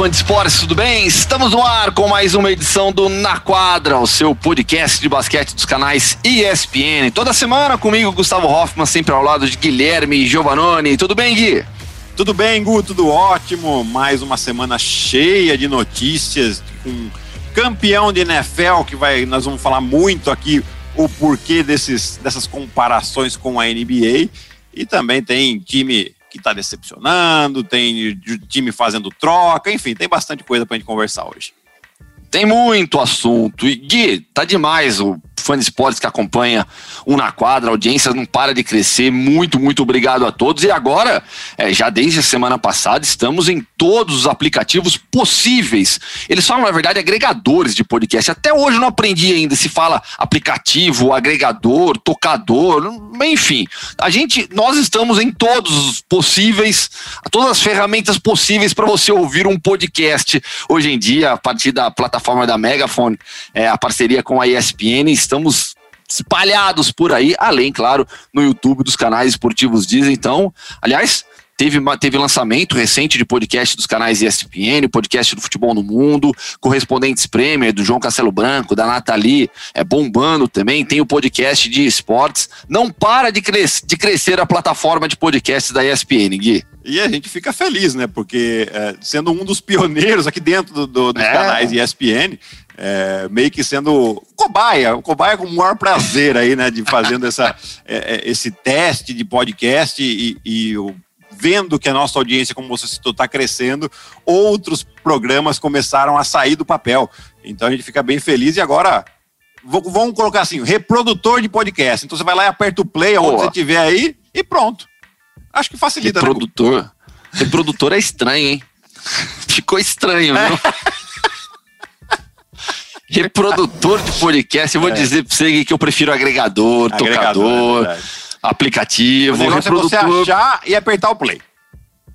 Fã de esportes, tudo bem? Estamos no ar com mais uma edição do Na Quadra, o seu podcast de basquete dos canais ESPN. Toda semana comigo, Gustavo Hoffman, sempre ao lado de Guilherme Giovanoni. Tudo bem, Gui? Tudo bem, Gu, tudo ótimo. Mais uma semana cheia de notícias com campeão de NFL que vai, nós vamos falar muito aqui o porquê desses, dessas comparações com a NBA e também tem time que está decepcionando, tem time fazendo troca, enfim, tem bastante coisa para a gente conversar hoje. Tem muito assunto. E Gui, tá demais o fã de esportes que acompanha um na quadra, a audiência não para de crescer. Muito, muito obrigado a todos. E agora, é, já desde a semana passada, estamos em todos os aplicativos possíveis. Eles falam, na verdade, agregadores de podcast. Até hoje eu não aprendi ainda se fala aplicativo, agregador, tocador, enfim. A gente, nós estamos em todos os possíveis, todas as ferramentas possíveis para você ouvir um podcast hoje em dia, a partir da plataforma da Megafone, é, a parceria com a ESPN estamos espalhados por aí, além, claro, no YouTube dos canais esportivos Disney. Então, aliás, teve, teve lançamento recente de podcast dos canais ESPN, podcast do Futebol no Mundo, Correspondentes Premier, do João Castelo Branco, da Nathalie, é bombando também, tem o podcast de esportes. Não para de, cres de crescer a plataforma de podcasts da ESPN, Gui. E a gente fica feliz, né? Porque é, sendo um dos pioneiros aqui dentro do, do, dos é. canais ESPN, é, meio que sendo cobaia, o cobaia com o maior prazer aí, né? De fazendo essa, é, é, esse teste de podcast e, e o vendo que a nossa audiência, como você citou, está crescendo, outros programas começaram a sair do papel. Então a gente fica bem feliz e agora vamos colocar assim, reprodutor de podcast. Então você vai lá e aperta o play onde você estiver aí e pronto. Acho que facilita. Né? Reprodutor. Né? Reprodutor é estranho, hein? Ficou estranho, viu? Reprodutor de podcast, eu vou é. dizer pra você que eu prefiro agregador, agregador tocador, é aplicativo, o reprodutor. É você achar e apertar o play.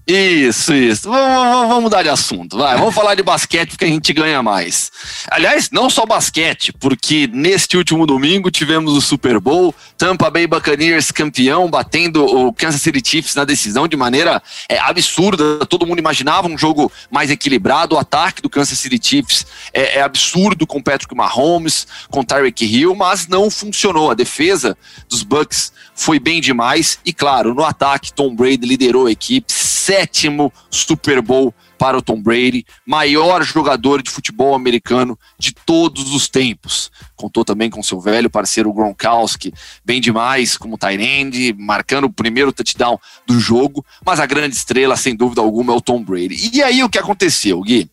Isso, isso. Vamos, vamos mudar de assunto. Vai, vamos falar de basquete porque a gente ganha mais. Aliás, não só basquete, porque neste último domingo tivemos o Super Bowl, Tampa Bay Buccaneers campeão, batendo o Kansas City Chiefs na decisão de maneira é, absurda. Todo mundo imaginava um jogo mais equilibrado. O ataque do Kansas City Chiefs é, é absurdo com Patrick Mahomes, com Tyreek Hill, mas não funcionou. A defesa dos Bucks foi bem demais. E claro, no ataque, Tom Brady liderou a equipe sétimo Super Bowl para o Tom Brady, maior jogador de futebol americano de todos os tempos. Contou também com seu velho parceiro Gronkowski, bem demais como Tyrande, marcando o primeiro touchdown do jogo, mas a grande estrela, sem dúvida alguma, é o Tom Brady. E aí o que aconteceu, Gui?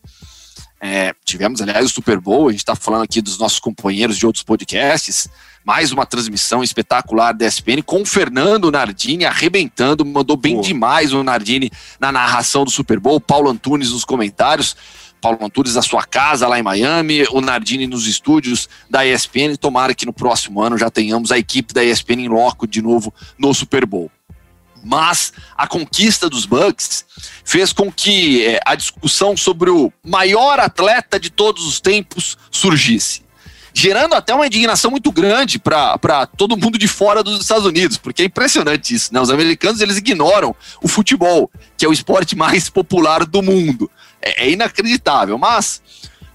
É, tivemos, aliás, o Super Bowl, a gente está falando aqui dos nossos companheiros de outros podcasts, mais uma transmissão espetacular da ESPN com o Fernando Nardini arrebentando, mandou bem Pô. demais o Nardini na narração do Super Bowl, Paulo Antunes nos comentários. Paulo Antunes da sua casa lá em Miami, o Nardini nos estúdios da ESPN. Tomara que no próximo ano já tenhamos a equipe da ESPN em loco de novo no Super Bowl. Mas a conquista dos Bucks fez com que é, a discussão sobre o maior atleta de todos os tempos surgisse gerando até uma indignação muito grande para todo mundo de fora dos Estados Unidos, porque é impressionante isso, né? Os americanos eles ignoram o futebol, que é o esporte mais popular do mundo. É, é inacreditável, mas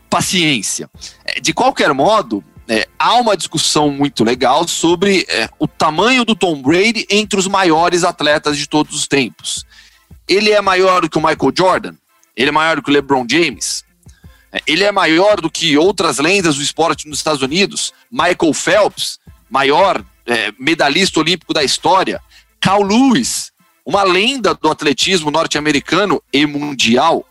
paciência. É, de qualquer modo, é, há uma discussão muito legal sobre é, o tamanho do Tom Brady entre os maiores atletas de todos os tempos. Ele é maior do que o Michael Jordan? Ele é maior do que o LeBron James? Ele é maior do que outras lendas do esporte nos Estados Unidos. Michael Phelps, maior é, medalhista olímpico da história. Carl Lewis, uma lenda do atletismo norte-americano e mundial.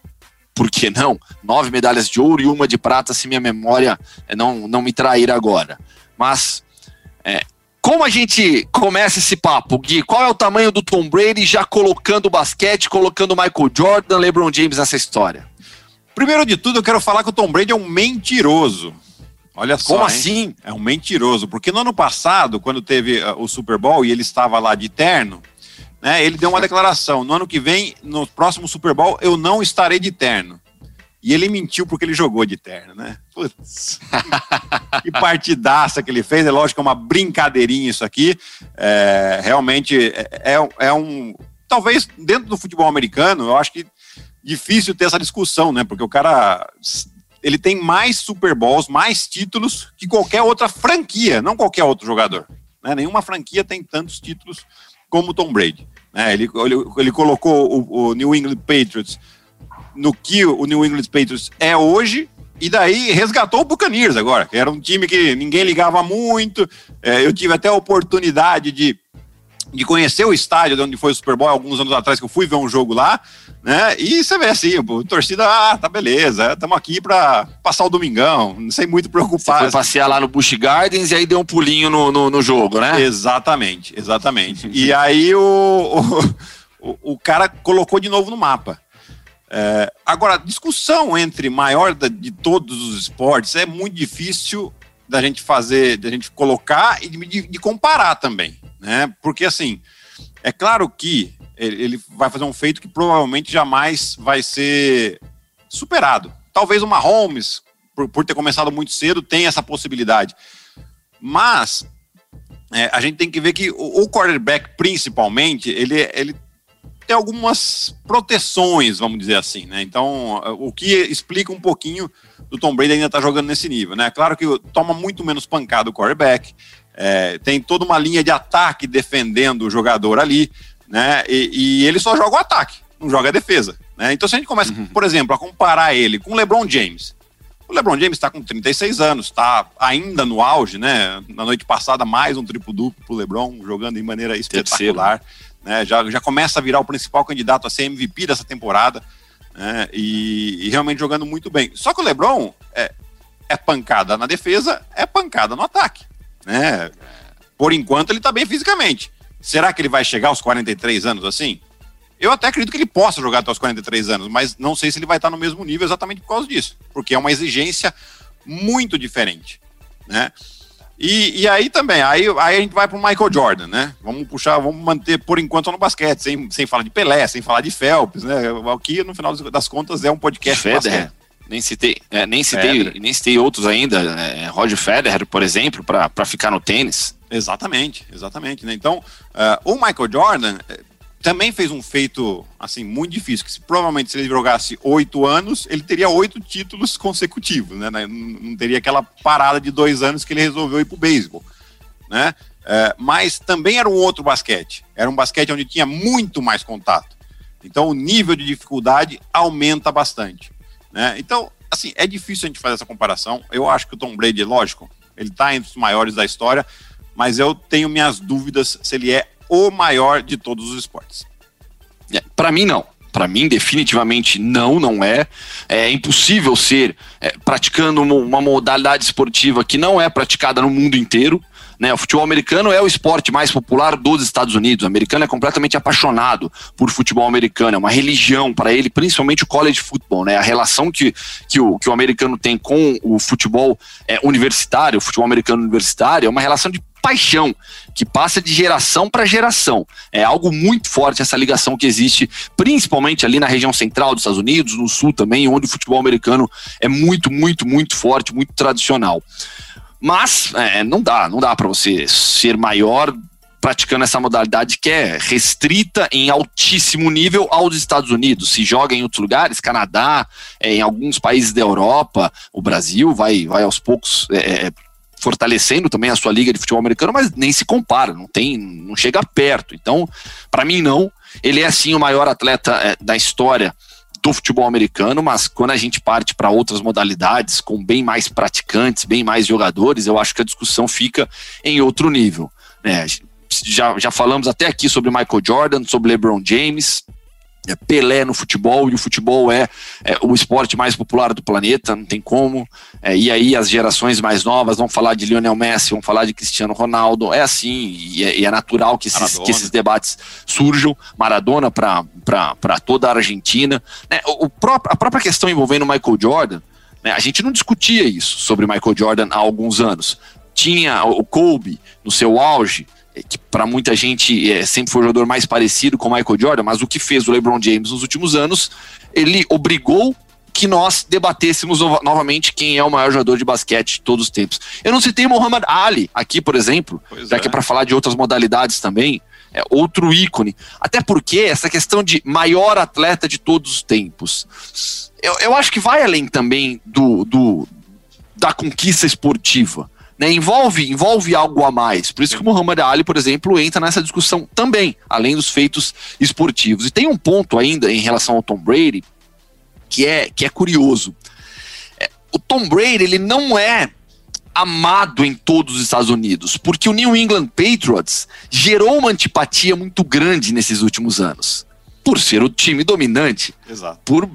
Por que não? Nove medalhas de ouro e uma de prata, se minha memória é, não, não me trair agora. Mas, é, como a gente começa esse papo, Gui? Qual é o tamanho do Tom Brady já colocando basquete, colocando Michael Jordan, LeBron James nessa história? Primeiro de tudo, eu quero falar que o Tom Brady é um mentiroso. Olha só. Como hein? assim? É um mentiroso. Porque no ano passado, quando teve uh, o Super Bowl e ele estava lá de terno, né, ele deu uma declaração: no ano que vem, no próximo Super Bowl, eu não estarei de terno. E ele mentiu porque ele jogou de terno, né? Putz, que partidaça que ele fez. É lógico que é uma brincadeirinha isso aqui. É, realmente é, é, é um. Talvez dentro do futebol americano, eu acho que difícil ter essa discussão, né? Porque o cara ele tem mais Super Bowls, mais títulos que qualquer outra franquia, não qualquer outro jogador. Né? Nenhuma franquia tem tantos títulos como Tom Brady. Né? Ele, ele, ele colocou o, o New England Patriots no que o New England Patriots é hoje e daí resgatou o Buccaneers agora, que era um time que ninguém ligava muito. É, eu tive até a oportunidade de, de conhecer o estádio de onde foi o Super Bowl alguns anos atrás, que eu fui ver um jogo lá, né? E você vê assim, pô, torcida, ah, tá beleza, estamos aqui para passar o domingão, não sei muito preocupar. Você foi passear lá no Busch Gardens e aí deu um pulinho no, no, no jogo, né? Exatamente, exatamente. e aí o, o, o cara colocou de novo no mapa. É, agora, discussão entre maior de todos os esportes é muito difícil da gente fazer, da gente colocar e de, de, comparar também, né? Porque assim, é claro que ele, ele, vai fazer um feito que provavelmente jamais vai ser superado. Talvez o Mahomes, por, por ter começado muito cedo, tenha essa possibilidade. Mas é, a gente tem que ver que o, o quarterback, principalmente, ele, ele tem algumas proteções, vamos dizer assim, né? Então, o que explica um pouquinho do Tom Brady ainda estar tá jogando nesse nível, né? Claro que toma muito menos pancada o quarterback, é, tem toda uma linha de ataque defendendo o jogador ali, né? E, e, ele só joga o ataque, não joga a defesa, né? Então, se a gente começa, uhum. por exemplo, a comparar ele com o LeBron James, o LeBron James está com 36 anos, está ainda no auge, né? Na noite passada, mais um triplo-duplo para o LeBron, jogando de maneira espetacular. Né? Já, já começa a virar o principal candidato a ser MVP dessa temporada, né? E, e realmente jogando muito bem. Só que o LeBron é, é pancada na defesa, é pancada no ataque, né? Por enquanto ele está bem fisicamente. Será que ele vai chegar aos 43 anos assim? Eu até acredito que ele possa jogar até os 43 anos, mas não sei se ele vai estar no mesmo nível exatamente por causa disso, porque é uma exigência muito diferente, né? E, e aí também, aí, aí a gente vai para o Michael Jordan, né? Vamos puxar, vamos manter por enquanto no basquete, sem, sem falar de Pelé, sem falar de Phelps, né? Aqui, no final das contas, é um podcast Federer. Nem citei, é, nem citei, nem citei outros ainda, é, Roger Federer, por exemplo, para ficar no tênis. Exatamente, exatamente. Né? Então, uh, o Michael Jordan, também fez um feito assim muito difícil, que se, provavelmente se ele jogasse oito anos, ele teria oito títulos consecutivos, né? Não teria aquela parada de dois anos que ele resolveu ir para o beisebol, né? É, mas também era um outro basquete, era um basquete onde tinha muito mais contato. Então o nível de dificuldade aumenta bastante, né? Então, assim, é difícil a gente fazer essa comparação. Eu acho que o Tom Brady, lógico, ele está entre os maiores da história, mas eu tenho minhas dúvidas se ele é o maior de todos os esportes? É, Para mim, não. Para mim, definitivamente não, não é. É impossível ser é, praticando uma modalidade esportiva que não é praticada no mundo inteiro. Né, o futebol americano é o esporte mais popular dos Estados Unidos. O americano é completamente apaixonado por futebol americano, é uma religião para ele, principalmente o college football. Né, a relação que, que, o, que o americano tem com o futebol é, universitário, o futebol americano universitário, é uma relação de paixão que passa de geração para geração. É algo muito forte essa ligação que existe, principalmente ali na região central dos Estados Unidos, no sul também, onde o futebol americano é muito, muito, muito forte, muito tradicional. Mas é, não dá, não dá para você ser maior praticando essa modalidade que é restrita em altíssimo nível aos Estados Unidos. Se joga em outros lugares, Canadá, é, em alguns países da Europa, o Brasil vai, vai aos poucos é, é fortalecendo também a sua liga de futebol americano, mas nem se compara, não tem, não chega perto. Então, para mim não, ele é sim o maior atleta é, da história do futebol americano, mas quando a gente parte para outras modalidades com bem mais praticantes, bem mais jogadores, eu acho que a discussão fica em outro nível. Né? Já, já falamos até aqui sobre Michael Jordan, sobre LeBron James, Pelé no futebol, e o futebol é, é, o esporte mais popular do planeta, não tem como. É, e aí as gerações mais novas vão falar de Lionel Messi, vão falar de Cristiano Ronaldo. É assim, e é, e é natural que esses, que esses, debates surjam. Maradona para toda a Argentina. Né, o, o próprio, a própria questão envolvendo Michael Jordan, né, a gente não discutia isso sobre Michael Jordan há alguns anos. Tinha o Kobe no seu auge, é, que para muita gente é, sempre foi o jogador mais parecido com o Michael Jordan, mas o que fez o LeBron James nos últimos anos, ele obrigou que nós debatêssemos no novamente quem é o maior jogador de basquete de todos os tempos. Eu não citei Muhammad Ali aqui, por exemplo, pois já é. que é para falar de outras modalidades também. É outro ícone. Até porque essa questão de maior atleta de todos os tempos. Eu, eu acho que vai além também do, do da conquista esportiva. Né, envolve, envolve algo a mais. Por isso que o Muhammad Ali, por exemplo, entra nessa discussão também, além dos feitos esportivos. E tem um ponto ainda em relação ao Tom Brady que é, que é curioso. É, o Tom Brady ele não é amado em todos os Estados Unidos, porque o New England Patriots gerou uma antipatia muito grande nesses últimos anos, por ser o time dominante, Exato. por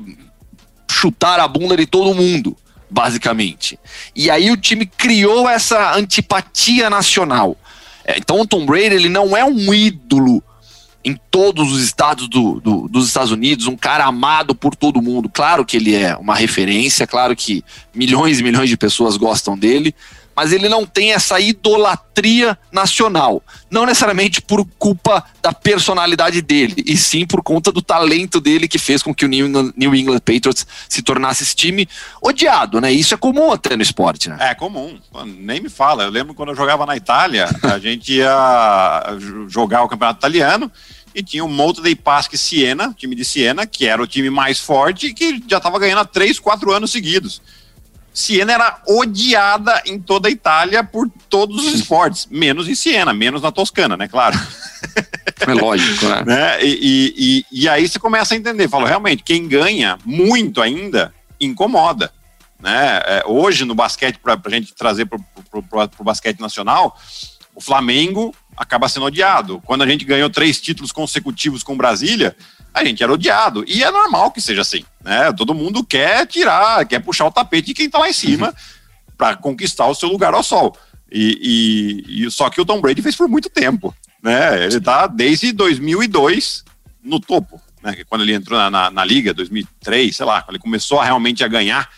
chutar a bunda de todo mundo basicamente. E aí o time criou essa antipatia nacional. É, então o Tom Brady ele não é um ídolo em todos os estados do, do, dos Estados Unidos, um cara amado por todo mundo. Claro que ele é uma referência, claro que milhões e milhões de pessoas gostam dele, mas ele não tem essa idolatria nacional. Não necessariamente por culpa da personalidade dele, e sim por conta do talento dele que fez com que o New England, Patriots se tornasse esse time odiado, né? Isso é comum até no esporte, né? É comum, nem me fala. Eu lembro quando eu jogava na Itália, a gente ia jogar o campeonato italiano e tinha o Monte dei Paschi Siena, time de Siena, que era o time mais forte e que já estava ganhando há três, quatro anos seguidos. Siena era odiada em toda a Itália por todos os esportes, menos em Siena, menos na Toscana, né? Claro. É lógico, né? né? E, e, e, aí você começa a entender, fala, realmente, quem ganha muito ainda incomoda. Né? É, hoje no basquete, para a gente trazer para o basquete nacional, o Flamengo acaba sendo odiado. Quando a gente ganhou três títulos consecutivos com Brasília, a gente era odiado. E é normal que seja assim. Né? Todo mundo quer tirar, quer puxar o tapete de quem está lá em cima uhum. para conquistar o seu lugar ao sol. E, e, e, só que o Tom Brady fez por muito tempo. Né? Ele está desde 2002 no topo. Né? Quando ele entrou na, na, na, liga, 2003, sei lá, quando ele começou a realmente a ganhar.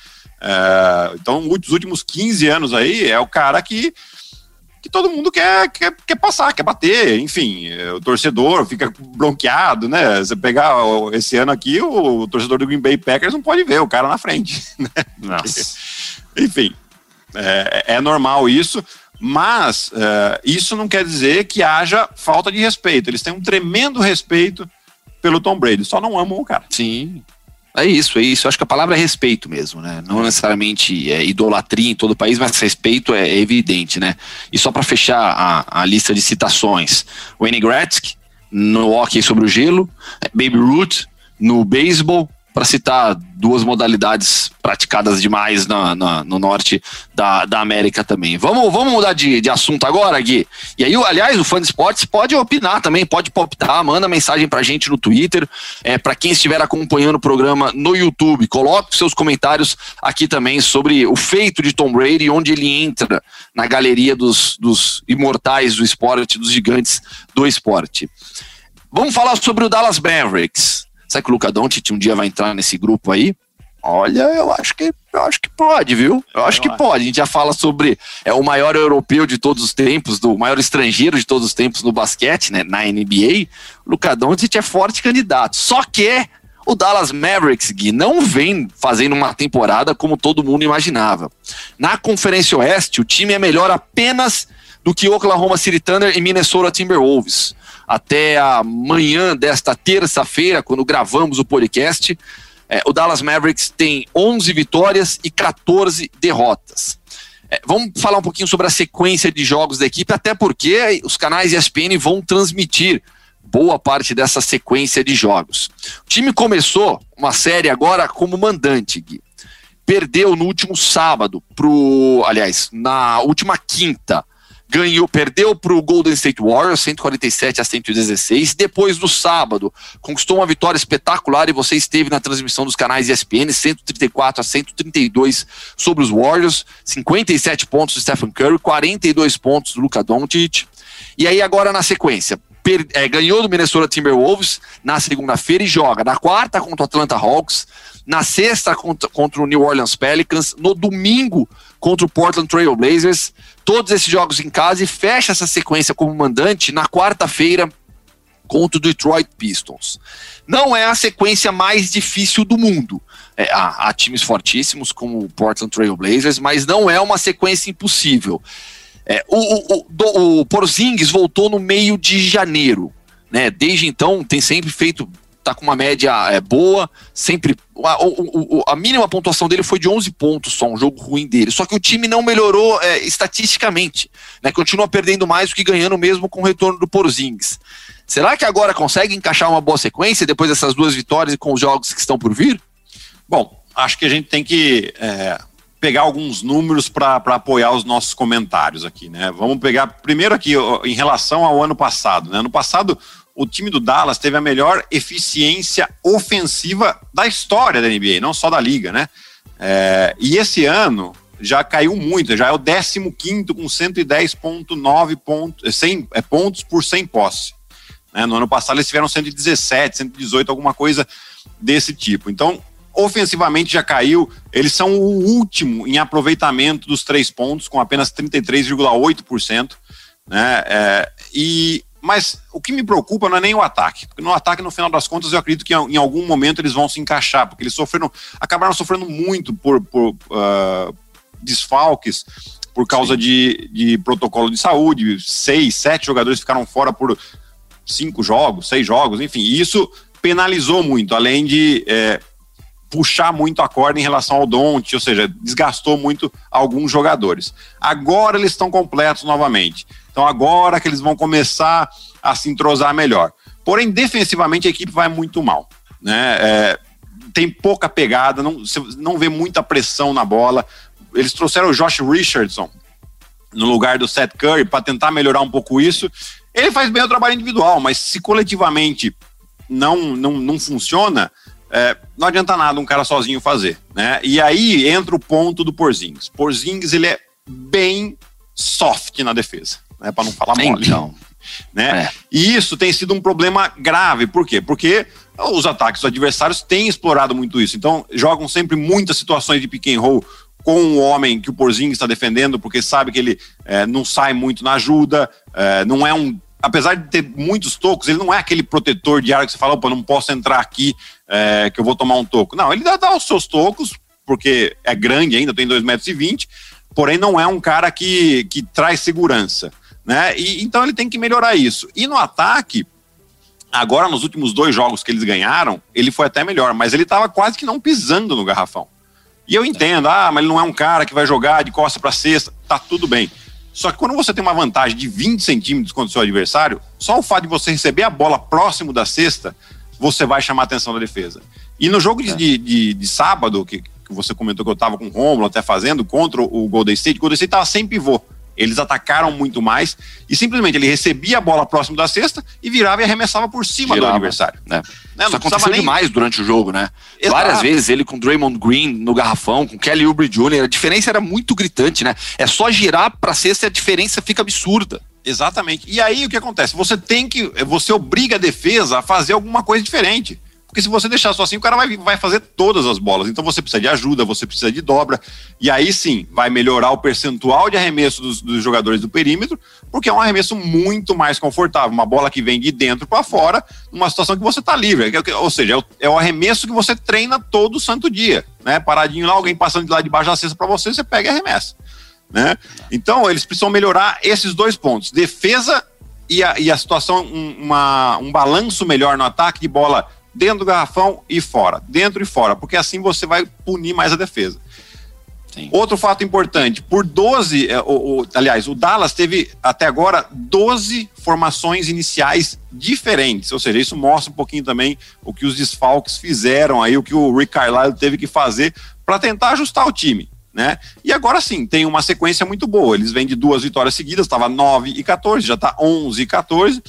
Uh, então, os últimos 15 anos aí, é o cara que que todo mundo quer, quer, quer passar, quer bater, enfim, o torcedor fica bronqueado, né? Você pegar esse ano aqui, o, torcedor do Green Bay Packers não pode ver o cara na frente, né? Nossa. Enfim, é, é, normal isso, mas é, isso não quer dizer que haja falta de respeito. Eles têm um tremendo respeito pelo Tom Brady, só não amam o cara. Sim, é isso, é isso. Eu acho que a palavra é respeito mesmo, né? Não necessariamente é idolatria em todo o país, mas respeito é evidente, né? E só para fechar a, a, lista de citações: Wayne Gretzky no hockey sobre o gelo, Baby Ruth no beisebol, para citar duas modalidades praticadas demais na, na, no norte da, da América também. Vamos, vamos mudar de, de assunto agora, Gui. E aí, aliás, o fã de esportes pode opinar também, pode poptar, manda mensagem pra gente no Twitter. É, para quem estiver acompanhando o programa no YouTube, coloque seus comentários aqui também sobre o feito de Tom Brady, onde ele entra na galeria dos, dos imortais do esporte, dos gigantes do esporte. Vamos falar sobre o Dallas Mavericks. Será que o Luca Doncic um dia vai entrar nesse grupo aí? Olha, eu acho que eu acho que pode, viu? Eu acho que pode. A gente já fala sobre é o maior europeu de todos os tempos, do maior estrangeiro de todos os tempos no basquete, né, na NBA. O Luca Doncic é forte candidato. Só que o Dallas Mavericks, Gui, não vem fazendo uma temporada como todo mundo imaginava. Na Conferência Oeste, o time é melhor apenas do que Oklahoma City Thunder e Minnesota Timberwolves até a manhã desta terça-feira, quando gravamos o podcast, é, o Dallas Mavericks tem 11 vitórias e 14 derrotas. É, vamos falar um pouquinho sobre a sequência de jogos da equipe, até porque os canais ESPN vão transmitir boa parte dessa sequência de jogos. O time começou uma série agora como mandante, Gui. Perdeu no último sábado pro, aliás, na última quinta ganhou, perdeu para o Golden State Warriors 147 a 116. Depois do sábado, conquistou uma vitória espetacular e você esteve na transmissão dos canais ESPN 134 a 132 sobre os Warriors, 57 pontos do Stephen Curry, 42 pontos do Luka Doncic. E aí agora na sequência, per, é, ganhou do Minnesota Timberwolves na segunda-feira e joga na quarta contra o Atlanta Hawks, na sexta contra, contra o New Orleans Pelicans, no domingo contra o Portland Trail Blazers, todos esses jogos em casa e fecha essa sequência como mandante na quarta-feira contra o Detroit Pistons. Não é a sequência mais difícil do mundo. É, há, há, times fortíssimos como o Portland Trail Blazers, mas não é uma sequência impossível. É, o, o, o, o Porzingis voltou no meio de janeiro. né? Desde então tem sempre feito tá com uma média é, boa, sempre. A, a, a, mínima pontuação dele foi de 11 pontos só, um jogo ruim dele. Só que o time não melhorou é, estatisticamente, né? Continua perdendo mais do que ganhando mesmo com o retorno do Porzingis. Será que agora consegue encaixar uma boa sequência depois dessas duas vitórias e com os jogos que estão por vir? Bom, acho que a gente tem que é, pegar alguns números para apoiar os nossos comentários aqui, né? Vamos pegar primeiro aqui em relação ao ano passado. Né? Ano passado o time do Dallas teve a melhor eficiência ofensiva da história da NBA, não só da liga, né? É, e esse ano já caiu muito, já é o 15 com 110,9 pontos, 100, é, pontos por 100 posse. Né? No ano passado eles tiveram 117, 118, alguma coisa desse tipo. Então, ofensivamente já caiu, eles são o último em aproveitamento dos três pontos, com apenas 33,8%. Né? É, e mas o que me preocupa não é nem o ataque, porque no ataque, no final das contas, eu acredito que em algum momento eles vão se encaixar, porque eles sofreram, acabaram sofrendo muito por, por uh, desfalques, por causa de, de protocolo de saúde. Seis, sete jogadores ficaram fora por cinco jogos, seis jogos, enfim. isso penalizou muito, além de é, puxar muito a corda em relação ao Don't, ou seja, desgastou muito alguns jogadores. Agora eles estão completos novamente. Então agora que eles vão começar a se entrosar melhor. Porém, defensivamente a equipe vai muito mal. Né? É, tem pouca pegada, não, não vê muita pressão na bola. Eles trouxeram o Josh Richardson no lugar do Seth Curry para tentar melhorar um pouco isso. Ele faz bem o trabalho individual, mas se coletivamente não, não, não funciona, é, não adianta nada um cara sozinho fazer. Né? E aí entra o ponto do Porzingis. Porzingis ele é bem soft na defesa né, para não falar mole. Então, né? É. E isso tem sido um problema grave. Por quê? Porque os ataques dos adversários têm explorado muito isso. Então, jogam sempre muitas situações de pick and roll com o homem que o Porzinho está defendendo, porque sabe que ele é, não sai muito na ajuda, é, não é um. Apesar de ter muitos tocos, ele não é aquele protetor de área que você fala, opa, não posso entrar aqui é, que eu vou tomar um toco. Não, ele dá, dá os seus tocos, porque é grande ainda, tem 2,20 metros, e 20, porém não é um cara que, que traz segurança né? E, então ele tem que melhorar isso. E no ataque, agora nos últimos dois jogos que eles ganharam, ele foi até melhor, mas ele estava quase que não pisando no garrafão. E eu entendo, ah, mas ele não é um cara que vai jogar de costa para cesta, tá tudo bem. Só que quando você tem uma vantagem de 20 centímetros contra o seu adversário, só o fato de você receber a bola próximo da cesta, você vai chamar a atenção da defesa. E no jogo de, é. de, de, de sábado, que, que, você comentou que eu estava com o Romulo até fazendo, contra o Golden State, o Golden State estava sem pivô. Eles atacaram muito mais e simplesmente ele recebia a bola próximo da cesta e virava e arremessava por cima Girava, do adversário. Né? Né? Isso aconteceu nem... demais durante o jogo, né? Exato. Várias vezes ele com Draymond Green no garrafão, com Kelly Oubre Jr., a diferença era muito gritante, né? É só girar para cesta e a diferença fica absurda. Exatamente. E aí o que acontece? Você tem que. Você obriga a defesa a fazer alguma coisa diferente. Porque se você deixar só assim, o cara vai, vai fazer todas as bolas. Então você precisa de ajuda, você precisa de dobra. E aí sim, vai melhorar o percentual de arremesso dos, dos jogadores do perímetro, porque é um arremesso muito mais confortável. Uma bola que vem de dentro para fora, numa situação que você está livre. Ou seja, é o, é o, arremesso que você treina todo santo dia. Né? Paradinho lá, alguém passando de lá de baixo da cesta para você, você pega e arremessa. Né? Então, eles precisam melhorar esses dois pontos: defesa e a, e a situação, um, uma, um balanço melhor no ataque de bola dentro do garrafão e fora, dentro e fora, porque assim você vai punir mais a defesa. Sim. Outro fato importante, por 12, é, o, o, aliás, o Dallas teve até agora 12 formações iniciais diferentes, ou seja, isso mostra um pouquinho também o que os desfalques fizeram aí, o que o Rick Carlisle teve que fazer para tentar ajustar o time. Né? E agora sim, tem uma sequência muito boa. Eles vêm de duas vitórias seguidas, estava 9 e 14, já está 11 e 14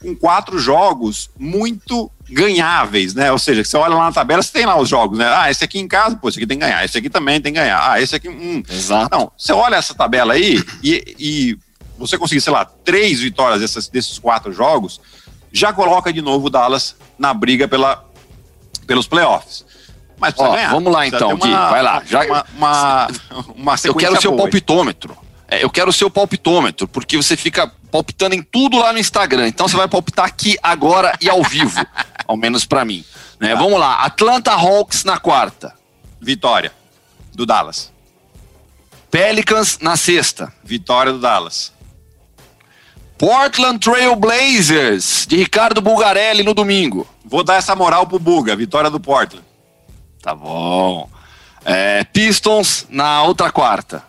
com quatro jogos muito ganháveis, né? Ou seja, você olha lá na tabela, você tem lá os jogos, né? Ah, esse aqui em casa, pô, esse aqui tem que ganhar, esse aqui também tem que ganhar. Ah, esse aqui, hum. Exato. Não, você olha essa tabela aí e, e você conseguir, sei lá, três vitórias dessas, desses quatro jogos, já coloca de novo o Dallas na briga pela, pelos playoffs. Mas Ó, ganhar. Vamos lá então, Gui, vai lá. Já, uma, uma, uma Eu quero o seu palpitômetro. É, eu quero o seu palpitômetro, porque você fica palpitando em tudo lá no Instagram. Então você vai palpitar aqui agora e ao vivo, ao menos para mim. Né? Tá. Vamos lá, Atlanta Hawks na quarta. Vitória do Dallas. Pelicans na sexta. Vitória do Dallas. Portland Trail Blazers, de Ricardo Bulgarelli no domingo. Vou dar essa moral pro Buga, vitória do Portland. Tá bom. É, Pistons na outra quarta.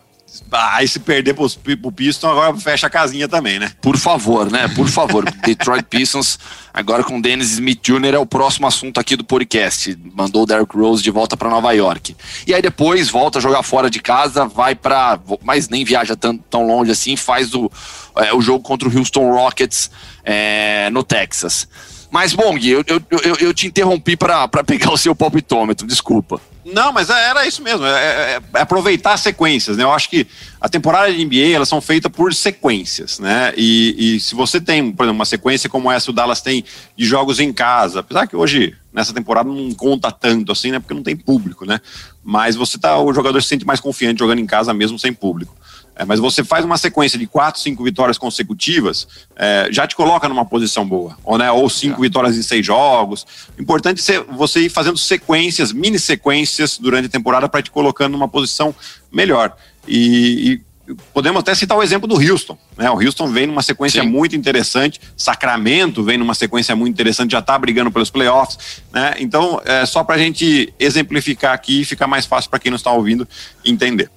Ah, e se perder pro, pro Pistons, agora fecha a casinha também, né? Por favor, né? Por favor. Detroit Pistons, agora com Dennis Smith Jr. é o próximo assunto aqui do podcast. Mandou o Derrick Rose de volta para Nova York. E aí depois volta a jogar fora de casa, vai para, mas nem viaja tão, tão longe assim, faz o, é, o jogo contra o Houston Rockets é, no Texas. Mas, Bong, eu, eu, eu, eu te interrompi para pegar o seu palpitômetro, desculpa. Não, mas é, era isso mesmo, é, é, é, aproveitar as sequências, né? Eu acho que a temporada de NBA, elas são feitas por sequências, né? E, e, se você tem, por exemplo, uma sequência como essa o Dallas tem de jogos em casa, apesar que hoje, nessa temporada, não conta tanto assim, né? Porque não tem público, né? Mas você tá, o jogador se sente mais confiante jogando em casa mesmo sem público. É, mas você faz uma sequência de quatro, cinco vitórias consecutivas, é, já te coloca numa posição boa. Ou, né, ou cinco é. vitórias em seis jogos. Importante ser você ir fazendo sequências, mini sequências durante a temporada para te colocando numa posição melhor. E, e, podemos até citar o exemplo do Houston. Né? O Houston vem numa sequência Sim. muito interessante, Sacramento vem numa sequência muito interessante, já está brigando pelos playoffs. Né? Então, é só para a gente exemplificar aqui e ficar mais fácil para quem não está ouvindo entender.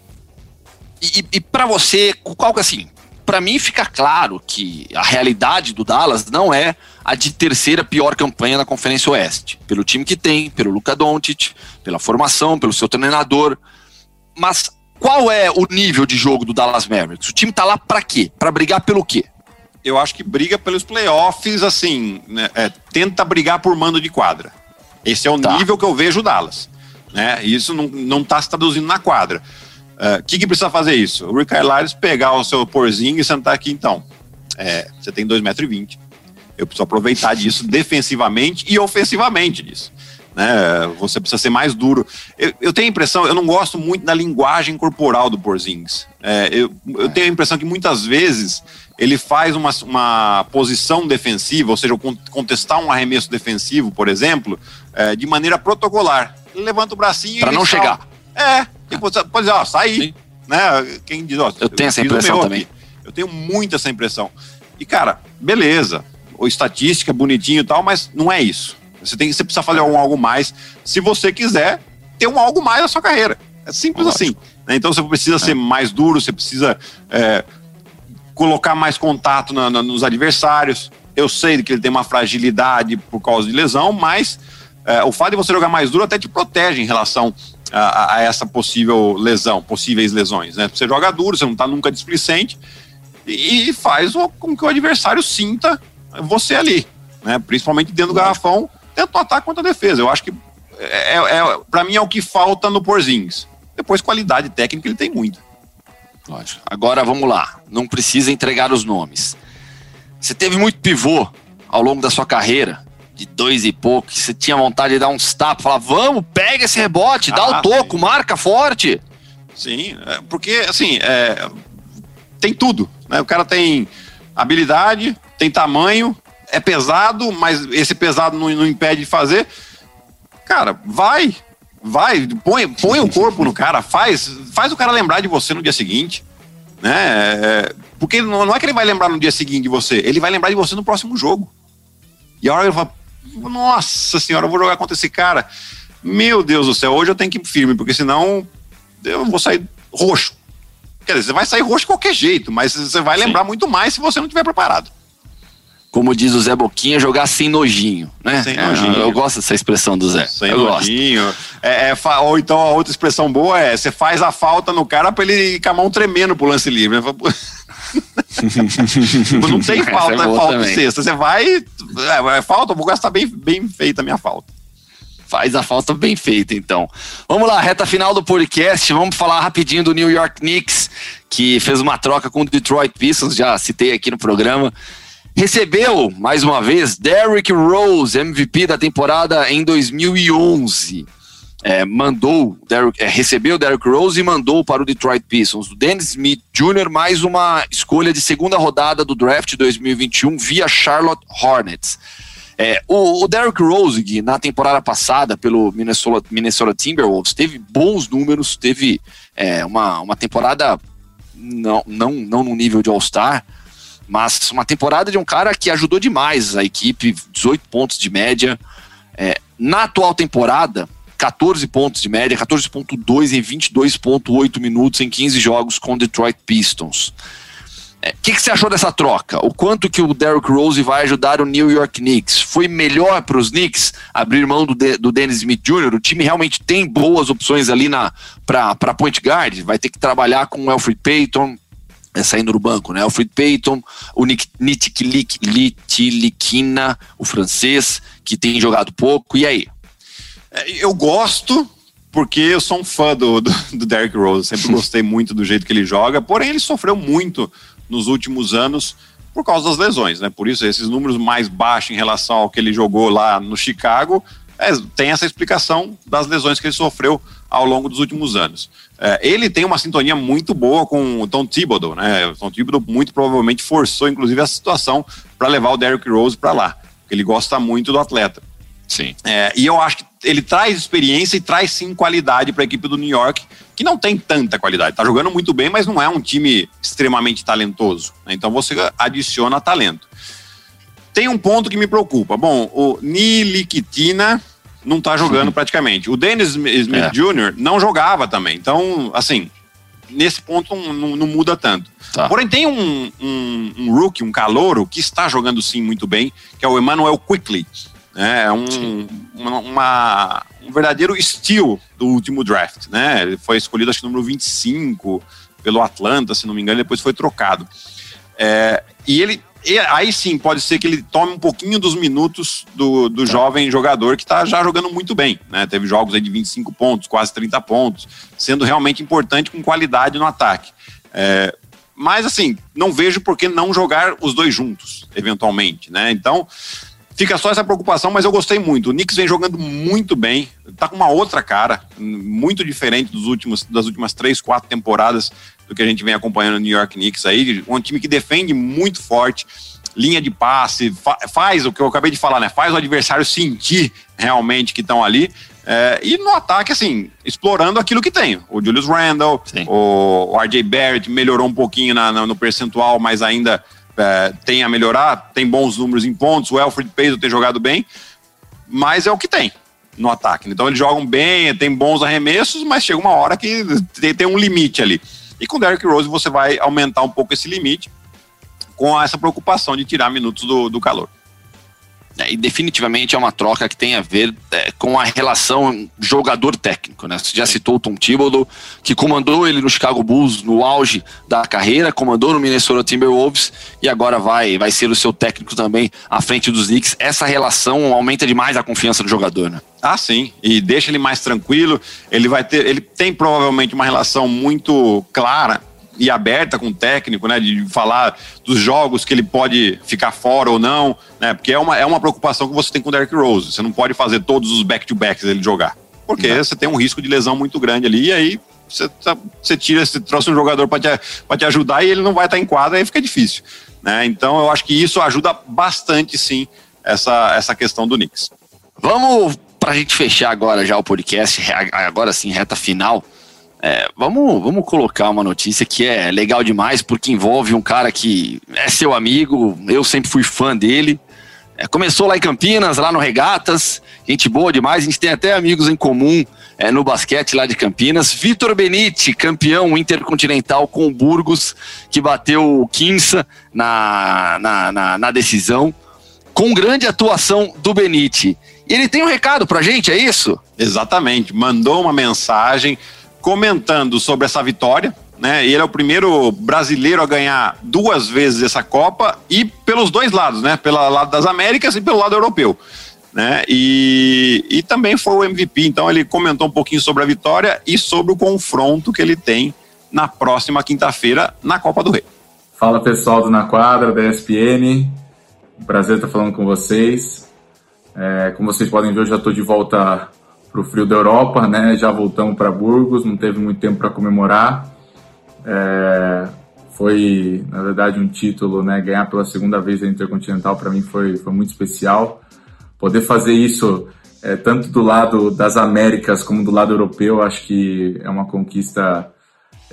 E, e para você, qual que assim? Para mim fica claro que a realidade do Dallas não é a de terceira pior campanha na Conferência Oeste, pelo time que tem, pelo Luka Doncic, pela formação, pelo seu treinador. Mas qual é o nível de jogo do Dallas Mavericks? O time tá lá para quê? Para brigar pelo quê? Eu acho que briga pelos playoffs, assim, né, é, tenta brigar por mando de quadra. Esse é o tá. nível que eu vejo o Dallas. Né? Isso não, não tá se traduzindo na quadra. O uh, que, que, precisa fazer isso? O Rick Carlisle pegar o seu porzinho e sentar aqui, então. É, você tem 2,20m. Eu preciso aproveitar disso defensivamente e ofensivamente disso. Né? Você precisa ser mais duro. Eu, eu, tenho a impressão, eu não gosto muito da linguagem corporal do Porzingis. É, eu, eu, tenho a impressão que muitas vezes ele faz uma, uma posição defensiva, ou seja, contestar um arremesso defensivo, por exemplo, é, de maneira protocolar. Ele levanta o bracinho para não chegar. É, e pode, dizer, ó, sair. Né? Quem diz, ó, eu tenho essa impressão também. Aqui. Eu tenho muito essa impressão. E, cara, beleza. Ou estatística, bonitinho e tal, mas não é isso. Você, tem, você precisa fazer um algo mais se você quiser ter um algo mais na sua carreira. É simples Lógico. assim. Né? Então você precisa é. ser mais duro, você precisa é, colocar mais contato na, na, nos adversários. Eu sei que ele tem uma fragilidade por causa de lesão, mas é, o fato de você jogar mais duro até te protege em relação a, a, essa possível lesão, possíveis lesões. Né? Você joga duro, você não está nunca displicente e faz com que o adversário sinta você ali, né? principalmente dentro do garrafão, tanto ataque quanto a defesa. Eu acho que, é, é, é para mim, é o que falta no Porzingis. Depois, qualidade técnica, ele tem muita. Lógico. Agora vamos lá, não precisa entregar os nomes. Você teve muito pivô ao longo da sua carreira de dois e pouco, que você tinha vontade de dar uns tapas, falar, vamos, pega esse rebote, dá ah, o toco, sim. marca forte. Sim, é, porque assim, é, tem tudo. Né? O cara tem habilidade, tem tamanho, é pesado, mas esse pesado não, não impede de fazer. Cara, vai, vai, põe, põe o corpo no cara, faz, faz o cara lembrar de você no dia seguinte. Né? É, porque não é que ele vai lembrar no dia seguinte de você, ele vai lembrar de você no próximo jogo. E a hora ele fala, nossa senhora, eu vou jogar contra esse cara. Meu Deus do céu, hoje eu tenho que ir firme, porque senão eu vou sair roxo. Quer dizer, você vai sair roxo de qualquer jeito, mas você vai Sim. lembrar muito mais se você não estiver preparado. Como diz o Zé Boquinha, jogar sem nojinho, né? Sem nojinho. eu gosto dessa expressão do Zé. Sem eu nojinho. É, é, ou então a outra expressão boa é: você faz a falta no cara pra ele ir com a mão tremendo pro lance livre. Não tem falta, é, é falta de sexta. Você vai. É, é falta, vou gastar bem, bem feita a minha falta. Faz a falta bem feita, então. Vamos lá, reta final do podcast. Vamos falar rapidinho do New York Knicks, que fez uma troca com o Detroit Pistons, já citei aqui no programa. Recebeu, mais uma vez, Derrick Rose, MVP da temporada em 2011 é, mandou, Derrick, é, recebeu o Derrick Rose e mandou para o Detroit Pistons. O Dennis Smith Jr., mais uma escolha de segunda rodada do draft 2021 via Charlotte Hornets. É, o, o Derrick Rose, na temporada passada, pelo Minnesota, Minnesota Timberwolves, teve bons números, teve é, uma, uma temporada não, não, não no nível de All-Star, Mas uma temporada de um cara que ajudou demais a equipe, 18 pontos de média. É, na atual temporada, 14 pontos de média, 14.2 em 22.8 minutos em 15 jogos com Detroit Pistons. O é, que, que, você achou dessa troca? O quanto que o Derrick Rose vai ajudar o New York Knicks? Foi melhor para os Knicks abrir mão do, de, do Dennis Smith Jr.? O time realmente tem boas opções ali para point guard? Vai ter que trabalhar com o Alfred Payton, é, saindo do banco, né? Alfred Payton, o Nitilikina, o francês, que tem jogado pouco. E aí? É, eu gosto, porque eu sou um fã do, do, do Derrick Rose, sempre gostei muito do jeito que ele joga, porém ele sofreu muito nos últimos anos por causa das lesões, né? Por isso esses números mais baixos em relação ao que ele jogou lá no Chicago, é, tem essa explicação das lesões que ele sofreu ao longo dos últimos anos. É, ele tem uma sintonia muito boa com o Tom Thibodeau, né? O Tom Thibodeau muito provavelmente forçou, inclusive, a situação para levar o Derrick Rose para lá, porque ele gosta muito do atleta. Sim. É, e eu acho que ele traz experiência e traz sim qualidade para a equipe do New York, que não tem tanta qualidade. Tá jogando muito bem, mas não é um time extremamente talentoso. Né? Então você adiciona talento. Tem um ponto que me preocupa. Bom, o Nilikitina não tá jogando sim. praticamente. O Dennis Smith é. Jr. não jogava também. Então, assim, nesse ponto não, não muda tanto. Tá. Porém, tem um, um, um rookie, um calouro, que está jogando sim muito bem, que é o Emmanuel Quickly. Né? É um, uma, uma, um verdadeiro estilo do último draft. Né? Ele foi escolhido, acho que número 25 pelo Atlanta, se não me engano, depois foi trocado. É, e ele e aí sim pode ser que ele tome um pouquinho dos minutos do, do tá. jovem jogador que está já jogando muito bem. Né? Teve jogos aí de 25 pontos, quase 30 pontos, sendo realmente importante com qualidade no ataque. É, mas assim, não vejo por que não jogar os dois juntos, eventualmente. Né? Então, Fica só essa preocupação, mas eu gostei muito. O Knicks vem jogando muito bem, tá com uma outra cara, muito diferente dos últimos, das últimas três, quatro temporadas do que a gente vem acompanhando no New York Knicks aí. Um time que defende muito forte, linha de passe, fa faz o que eu acabei de falar, né? Faz o adversário sentir realmente que estão ali. É, e no ataque, assim, explorando aquilo que tem. O Julius Randle, o, o RJ Barrett melhorou um pouquinho na, na, no percentual, mas ainda é, tem a melhorar, tem bons números em pontos, o Alfred Payton tem jogado bem, mas é o que tem no ataque. Então eles jogam bem, tem bons arremessos, mas chega uma hora que tem, tem um limite ali. E com o Derrick Rose você vai aumentar um pouco esse limite com essa preocupação de tirar minutos do, do calor. É, e definitivamente é uma troca que tem a ver é, com a relação jogador-técnico. Né? Você já citou o Tom Thibodeau, que comandou ele no Chicago Bulls no auge da carreira, comandou no Minnesota Timberwolves e agora vai, vai ser o seu técnico também à frente dos Knicks. Essa relação aumenta demais a confiança do jogador, né? Ah, sim. E deixa ele mais tranquilo. Ele vai ter, ele tem provavelmente uma relação muito clara e aberta com o técnico, né? De falar dos jogos que ele pode ficar fora ou não, né? Porque é uma, é uma preocupação que você tem com o Derrick Rose. Você não pode fazer todos os back-to-backs ele jogar. Porque não. você tem um risco de lesão muito grande ali, e aí você, tá, você tira, você trouxe um jogador para te, te ajudar e ele não vai estar em quadra, aí fica difícil. Né? Então eu acho que isso ajuda bastante, sim, essa, essa questão do Knicks. Vamos, para a gente fechar agora já o podcast, agora sim, reta final. É, vamos, vamos colocar uma notícia que é legal demais, porque envolve um cara que é seu amigo, eu sempre fui fã dele. É, começou lá em Campinas, lá no Regatas, gente boa demais, a gente tem até amigos em comum é, no basquete lá de Campinas. Vitor Benite, campeão intercontinental com o Burgos, que bateu o Quinça na, na, na, na decisão, com grande atuação do Benite. Ele tem um recado pra gente, é isso? Exatamente, mandou uma mensagem comentando sobre essa vitória. Né? Ele é o primeiro brasileiro a ganhar duas vezes essa Copa e pelos dois lados, né? Pelo lado das Américas e pelo lado europeu. Né? E, e também foi o MVP. Então ele comentou um pouquinho sobre a vitória e sobre o confronto que ele tem na próxima quinta-feira na Copa do Rei. Fala pessoal do Na Quadra, da ESPN. Prazer estar falando com vocês. É, como vocês podem ver, eu já estou de volta para o frio da Europa, né? Já voltamos para Burgos, não teve muito tempo para comemorar. É, foi, na verdade, um título, né? Ganhar pela segunda vez a Intercontinental para mim foi, foi muito especial. Poder fazer isso é, tanto do lado das Américas como do lado europeu, acho que é uma conquista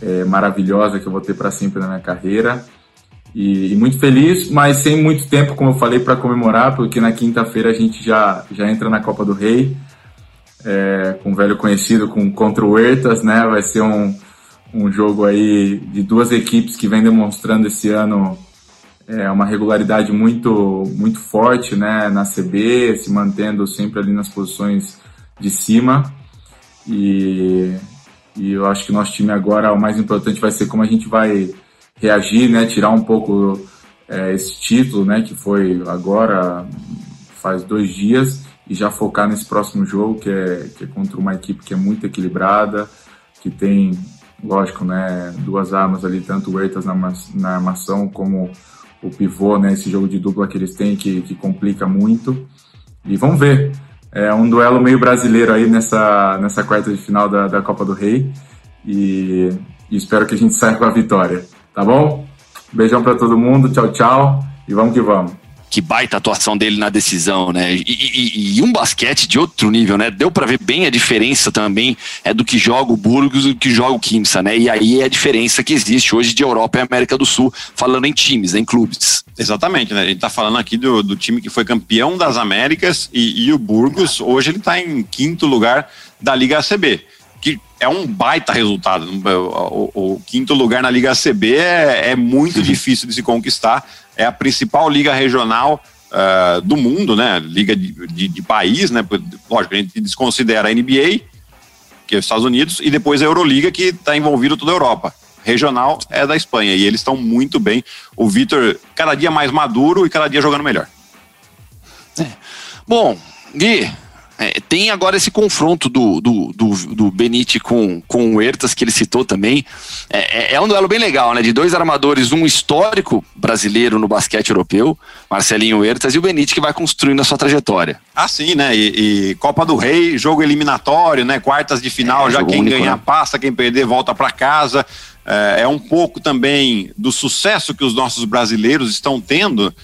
é, maravilhosa que eu vou ter para sempre na minha carreira. E, e, muito feliz, mas sem muito tempo, como eu falei, para comemorar, porque na quinta-feira a gente já, já entra na Copa do Rei, é, com o velho conhecido, com contra o Huertas, né? Vai ser um, um jogo aí de duas equipes que vem demonstrando esse ano é, uma regularidade muito, muito forte né, na CB, se mantendo sempre ali nas posições de cima. E, e eu acho que nosso time agora, o mais importante vai ser como a gente vai reagir, né, tirar um pouco é, esse título, né, que foi agora faz dois dias, e já focar nesse próximo jogo, que é, que é contra uma equipe que é muito equilibrada, que tem, lógico, né, duas armas ali, tanto o Eitas na, na armação como o pivô, né, esse jogo de dupla que eles têm, que, que complica muito. E vamos ver. É um duelo meio brasileiro aí nessa, nessa quarta de final da, da Copa do Rei. E, e espero que a gente saia com a vitória. Tá bom? Beijão para todo mundo, tchau, tchau. E vamos que vamos que baita atuação dele na decisão, né? E, e, e um basquete de outro nível, né? Deu para ver bem a diferença também é do que joga o Burgos e do que joga o Kimsa, né? E aí é a diferença que existe hoje de Europa e América do Sul, falando em times, em clubes. Exatamente, né? A gente tá falando aqui do, do time que foi campeão das Américas e, e o Burgos, hoje ele tá em quinto lugar da Liga ACB que é um baita resultado. O, o, o, quinto lugar na Liga ACB é, é muito difícil de se conquistar é a principal liga regional uh, do mundo, né? Liga de, de, de, país, né? Lógico, a gente desconsidera a NBA, que é os Estados Unidos, e depois a Euroliga, que está envolvido toda a Europa. Regional é da Espanha e eles estão muito bem. O Vitor, cada dia mais maduro e cada dia jogando melhor. É. Bom, Gui, é, tem agora esse confronto do, do, do, do Benite com, com o Ertas, que ele citou também. É, é, é, um duelo bem legal, né? De dois armadores, um histórico brasileiro no basquete europeu, Marcelinho Ertas, e o Benite que vai construindo a sua trajetória. Ah, sim, né? E, e Copa do Rei, jogo eliminatório, né? Quartas de final, é, já quem único, ganhar né? passa, quem perder volta para casa. É, é um pouco também do sucesso que os nossos brasileiros estão tendo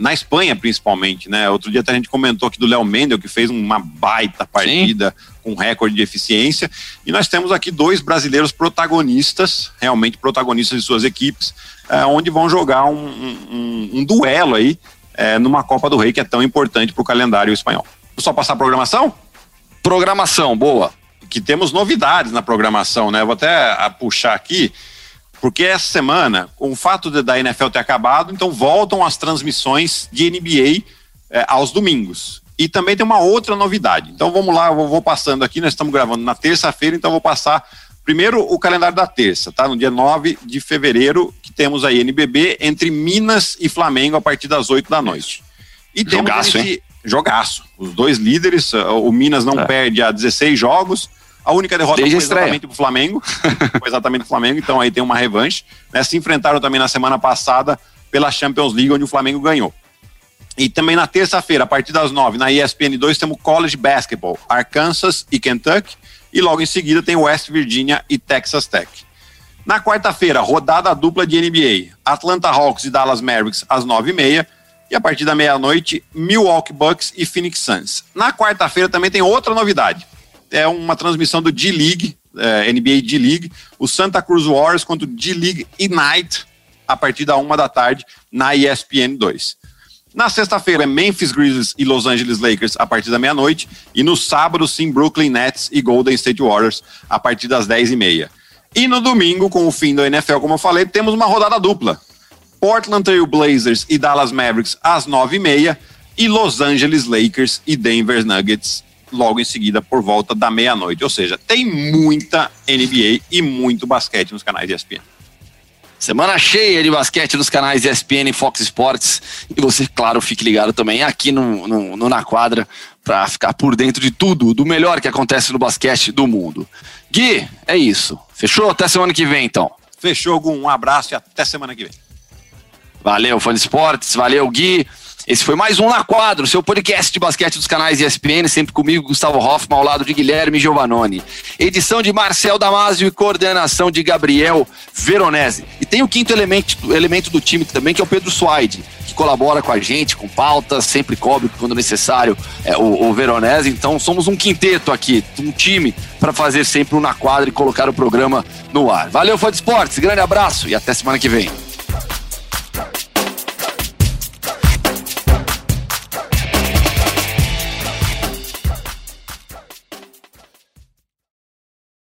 na Espanha principalmente, né? Outro dia até a gente comentou aqui do Léo Mendel, que fez uma baita partida Sim. com recorde de eficiência. E nós temos aqui dois brasileiros protagonistas, realmente protagonistas de suas equipes, é, onde vão jogar um, um, um duelo aí é, numa Copa do Rei que é tão importante para o calendário espanhol. Só passar a programação? Programação, boa. Que temos novidades na programação, né? Vou até puxar aqui. Porque essa semana, com o fato de, da NFL ter acabado, então voltam as transmissões de NBA é, aos domingos. E também tem uma outra novidade. Então vamos lá, eu vou passando aqui, nós estamos gravando na terça-feira, então vou passar primeiro o calendário da terça, tá? No dia 9 de fevereiro, que temos aí NBB entre Minas e Flamengo a partir das 8 da noite. E jogaço, temos esse, hein? jogaço. Os dois líderes, o Minas não é. perde há 16 jogos, a única derrota Desde foi exatamente para o Flamengo. foi exatamente o Flamengo, então aí tem uma revanche. Né? Se enfrentaram também na semana passada pela Champions League, onde o Flamengo ganhou. E também na terça-feira, a partir das nove, na ESPN 2, temos College Basketball, Arkansas e Kentucky. E logo em seguida tem West Virginia e Texas Tech. Na quarta-feira, rodada dupla de NBA. Atlanta Hawks e Dallas Mavericks às nove e meia. E a partir da meia-noite, Milwaukee Bucks e Phoenix Suns. Na quarta-feira também tem outra novidade é uma transmissão do D-League, é, NBA D-League, o Santa Cruz Warriors contra o D-League Ignite, a partir da uma da tarde, na ESPN 2. Na sexta-feira Memphis Grizzlies e Los Angeles Lakers a partir da meia-noite. E no sábado, sim, Brooklyn Nets e Golden State Warriors a partir das 10h30. E no domingo, com o fim do NFL, como eu falei, temos uma rodada dupla. Portland Trail Blazers e Dallas Mavericks às 9h30 e Los Angeles Lakers e Denver Nuggets logo em seguida por volta da meia-noite. Ou seja, tem muita NBA e muito basquete nos canais de ESPN. Semana cheia de basquete nos canais ESPN e Fox Sports. E você, claro, fique ligado também aqui no, no, no Na Quadra para ficar por dentro de tudo, do melhor que acontece no basquete do mundo. Gui, é isso. Fechou? Até semana que vem, então. Fechou, Gum. Um abraço e até semana que vem. Valeu, fã de esportes. Valeu, Gui. Esse foi mais um Na Quadro, seu podcast de basquete dos canais ESPN, sempre comigo, Gustavo Hoffman, ao lado de Guilherme Giovanoni. Edição de Marcel Damasio e coordenação de Gabriel Veronese. E tem o quinto elemento, elemento do time também, que é o Pedro Suaide, que colabora com a gente, com pautas, sempre cobre quando necessário é, o, o Veronese. Então somos um quinteto aqui, um time para fazer sempre um Na Quadro e colocar o programa no ar. Valeu, fã de esportes, grande abraço e até semana que vem.